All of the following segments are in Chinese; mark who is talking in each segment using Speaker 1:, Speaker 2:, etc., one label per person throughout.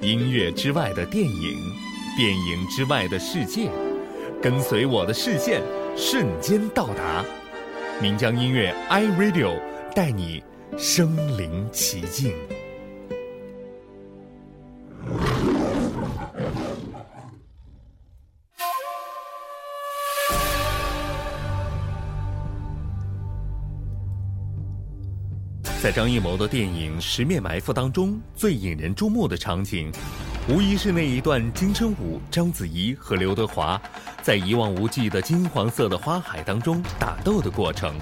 Speaker 1: 音乐之外的电影，电影之外的世界，跟随我的视线，瞬间到达。岷江音乐 iRadio 带你身临其境。在张艺谋的电影《十面埋伏》当中，最引人注目的场景，无疑是那一段金城武、章子怡和刘德华在一望无际的金黄色的花海当中打斗的过程。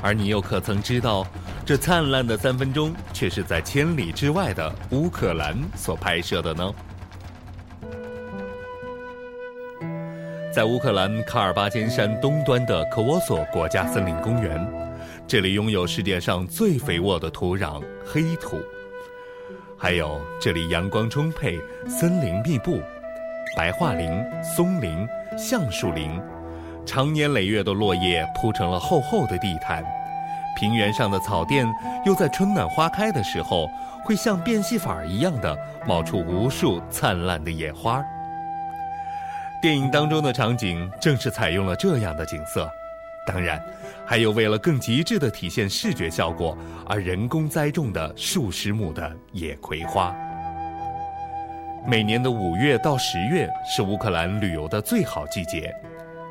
Speaker 1: 而你又可曾知道，这灿烂的三分钟却是在千里之外的乌克兰所拍摄的呢？在乌克兰卡尔巴阡山东端的科沃索国家森林公园。这里拥有世界上最肥沃的土壤——黑土，还有这里阳光充沛、森林密布，白桦林、松林、橡树林，长年累月的落叶铺成了厚厚的地毯。平原上的草甸又在春暖花开的时候，会像变戏法一样的冒出无数灿烂的野花。电影当中的场景正是采用了这样的景色。当然，还有为了更极致的体现视觉效果而人工栽种的数十亩的野葵花。每年的五月到十月是乌克兰旅游的最好季节，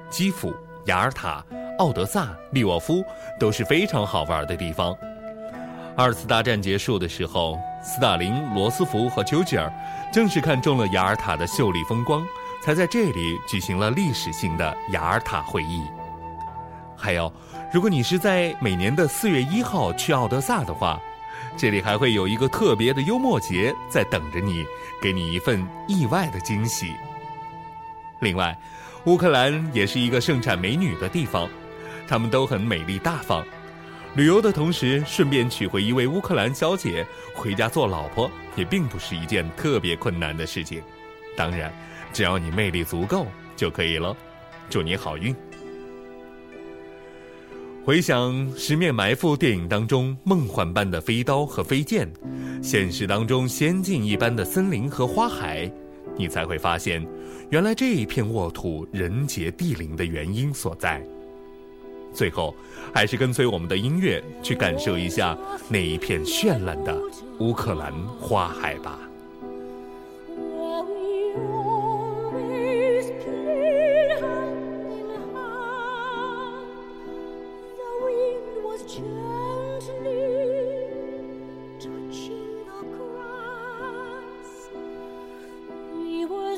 Speaker 1: 基辅、雅尔塔、奥德萨、利沃夫都是非常好玩的地方。二次大战结束的时候，斯大林、罗斯福和丘吉尔正是看中了雅尔塔的秀丽风光，才在这里举行了历史性的雅尔塔会议。还有，如果你是在每年的四月一号去奥德萨的话，这里还会有一个特别的幽默节在等着你，给你一份意外的惊喜。另外，乌克兰也是一个盛产美女的地方，她们都很美丽大方。旅游的同时，顺便娶回一位乌克兰小姐回家做老婆，也并不是一件特别困难的事情。当然，只要你魅力足够就可以了。祝你好运！回想《十面埋伏》电影当中梦幻般的飞刀和飞剑，现实当中仙境一般的森林和花海，你才会发现，原来这一片沃土人杰地灵的原因所在。最后，还是跟随我们的音乐去感受一下那一片绚烂的乌克兰花海吧。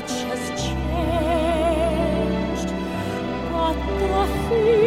Speaker 1: much has changed, but the fear.